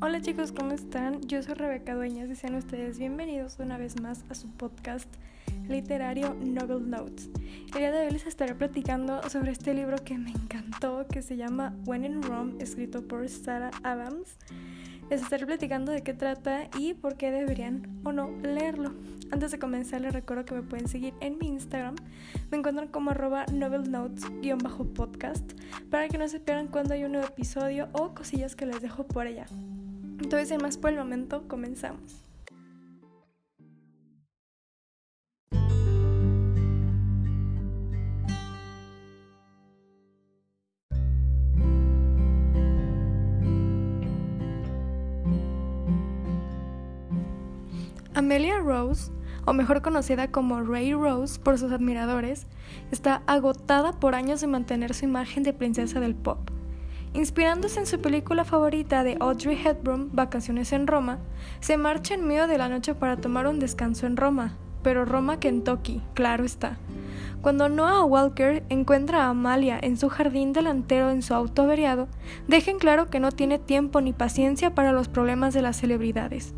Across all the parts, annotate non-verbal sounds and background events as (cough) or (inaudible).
Hola chicos, ¿cómo están? Yo soy Rebeca Dueñas y sean ustedes bienvenidos una vez más a su podcast literario Novel Notes. El día de hoy les estaré platicando sobre este libro que me encantó, que se llama When in Rome, escrito por Sarah Adams. Les estaré platicando de qué trata y por qué deberían o no leerlo. Antes de comenzar les recuerdo que me pueden seguir en mi Instagram. Me encuentran como arroba novelnotes-podcast para que no se pierdan cuando hay un nuevo episodio o cosillas que les dejo por allá. Entonces, sin más por el momento, comenzamos. Amelia Rose, o mejor conocida como Ray Rose por sus admiradores, está agotada por años de mantener su imagen de princesa del pop. Inspirándose en su película favorita de Audrey Hepburn, Vacaciones en Roma, se marcha en medio de la noche para tomar un descanso en Roma, pero Roma, Kentucky, claro está. Cuando Noah Walker encuentra a Amalia en su jardín delantero en su auto averiado, dejen claro que no tiene tiempo ni paciencia para los problemas de las celebridades.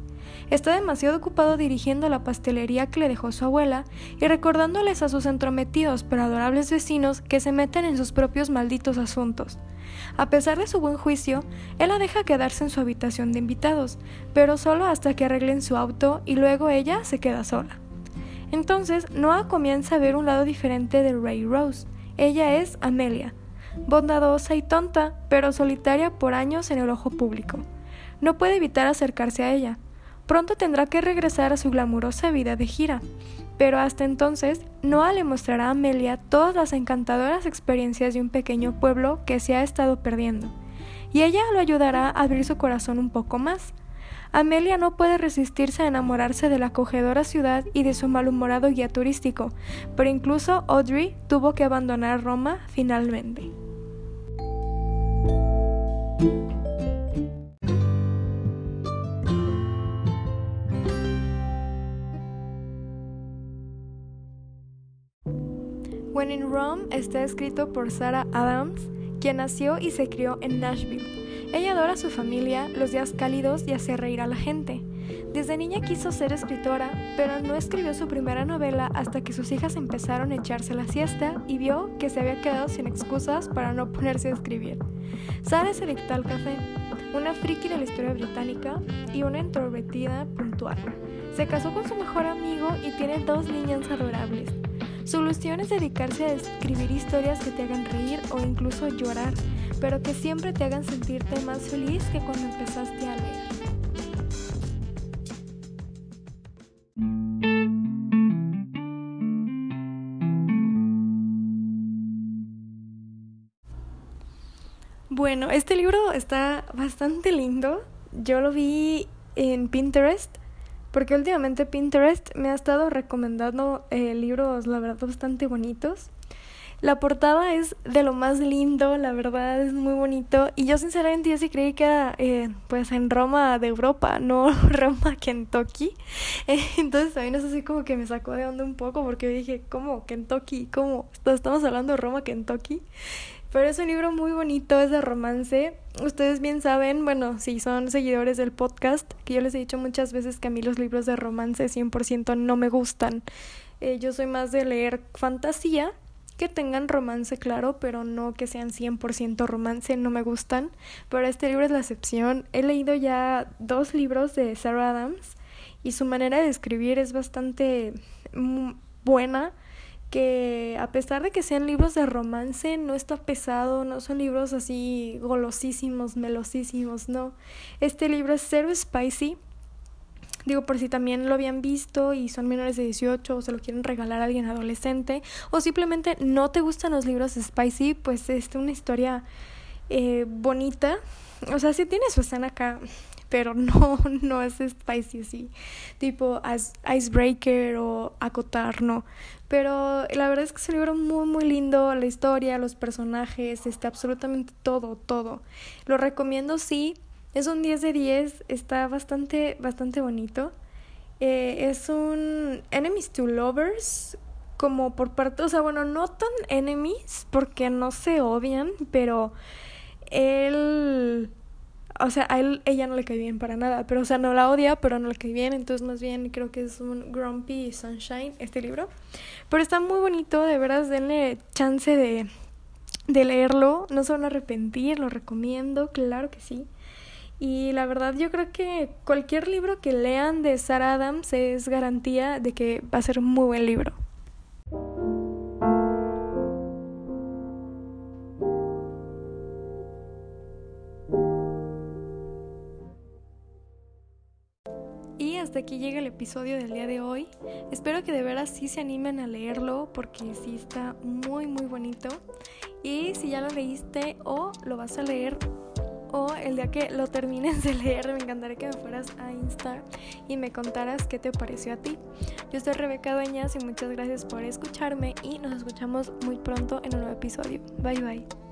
Está demasiado ocupado dirigiendo la pastelería que le dejó su abuela y recordándoles a sus entrometidos pero adorables vecinos que se meten en sus propios malditos asuntos. A pesar de su buen juicio, él la deja quedarse en su habitación de invitados, pero solo hasta que arreglen su auto y luego ella se queda sola. Entonces, Noah comienza a ver un lado diferente de Ray Rose. Ella es Amelia, bondadosa y tonta, pero solitaria por años en el ojo público. No puede evitar acercarse a ella. Pronto tendrá que regresar a su glamurosa vida de gira, pero hasta entonces, Noah le mostrará a Amelia todas las encantadoras experiencias de un pequeño pueblo que se ha estado perdiendo, y ella lo ayudará a abrir su corazón un poco más. Amelia no puede resistirse a enamorarse de la acogedora ciudad y de su malhumorado guía turístico, pero incluso Audrey tuvo que abandonar Roma finalmente. When in Rome está escrito por Sarah Adams, quien nació y se crió en Nashville. Ella adora a su familia, los días cálidos y hace reír a la gente. Desde niña quiso ser escritora, pero no escribió su primera novela hasta que sus hijas empezaron a echarse la siesta y vio que se había quedado sin excusas para no ponerse a escribir. Sarah se dictó al café, una friki de la historia británica y una introvertida puntual. Se casó con su mejor amigo y tiene dos niñas adorables. Su ilusión es dedicarse a escribir historias que te hagan reír o incluso llorar, pero que siempre te hagan sentirte más feliz que cuando empezaste a leer. Bueno, este libro está bastante lindo. Yo lo vi en Pinterest porque últimamente Pinterest me ha estado recomendando eh, libros, la verdad, bastante bonitos. La portada es de lo más lindo, la verdad es muy bonito. Y yo sinceramente yo sí creí que era eh, pues en Roma de Europa, (laughs) no Roma, Kentucky. (laughs) entonces también eso así como que me sacó de onda un poco porque dije, ¿cómo Kentucky? ¿Cómo? Estamos hablando de Roma, Kentucky. Pero es un libro muy bonito, es de romance. Ustedes bien saben, bueno, si son seguidores del podcast, que yo les he dicho muchas veces que a mí los libros de romance 100% no me gustan. Eh, yo soy más de leer fantasía, que tengan romance, claro, pero no que sean 100% romance, no me gustan. Pero este libro es la excepción. He leído ya dos libros de Sarah Adams y su manera de escribir es bastante mm, buena que a pesar de que sean libros de romance, no está pesado, no son libros así golosísimos, melosísimos, no. Este libro es cero spicy. Digo, por si también lo habían visto y son menores de 18 o se lo quieren regalar a alguien adolescente o simplemente no te gustan los libros spicy, pues es una historia eh, bonita. O sea, sí tiene su escena acá pero (laughs) no, no es spicy así, tipo Icebreaker o Acotar, no. Pero la verdad es que es un libro muy, muy lindo, la historia, los personajes, este, absolutamente todo, todo. Lo recomiendo, sí, es un 10 de 10, está bastante, bastante bonito. Eh, es un Enemies to Lovers, como por parte, o sea, bueno, no tan enemies, porque no se odian, pero él o sea, a él, ella no le cae bien para nada, pero o sea, no la odia, pero no le cae bien, entonces más bien creo que es un Grumpy Sunshine este libro. Pero está muy bonito, de veras, denle chance de, de leerlo, no se van a arrepentir, lo recomiendo, claro que sí. Y la verdad yo creo que cualquier libro que lean de Sarah Adams es garantía de que va a ser un muy buen libro. Aquí llega el episodio del día de hoy. Espero que de veras sí se animen a leerlo porque sí está muy muy bonito. Y si ya lo leíste o lo vas a leer o el día que lo termines de leer, me encantaría que me fueras a Insta y me contaras qué te pareció a ti. Yo soy Rebeca Dueñas y muchas gracias por escucharme y nos escuchamos muy pronto en un nuevo episodio. Bye bye.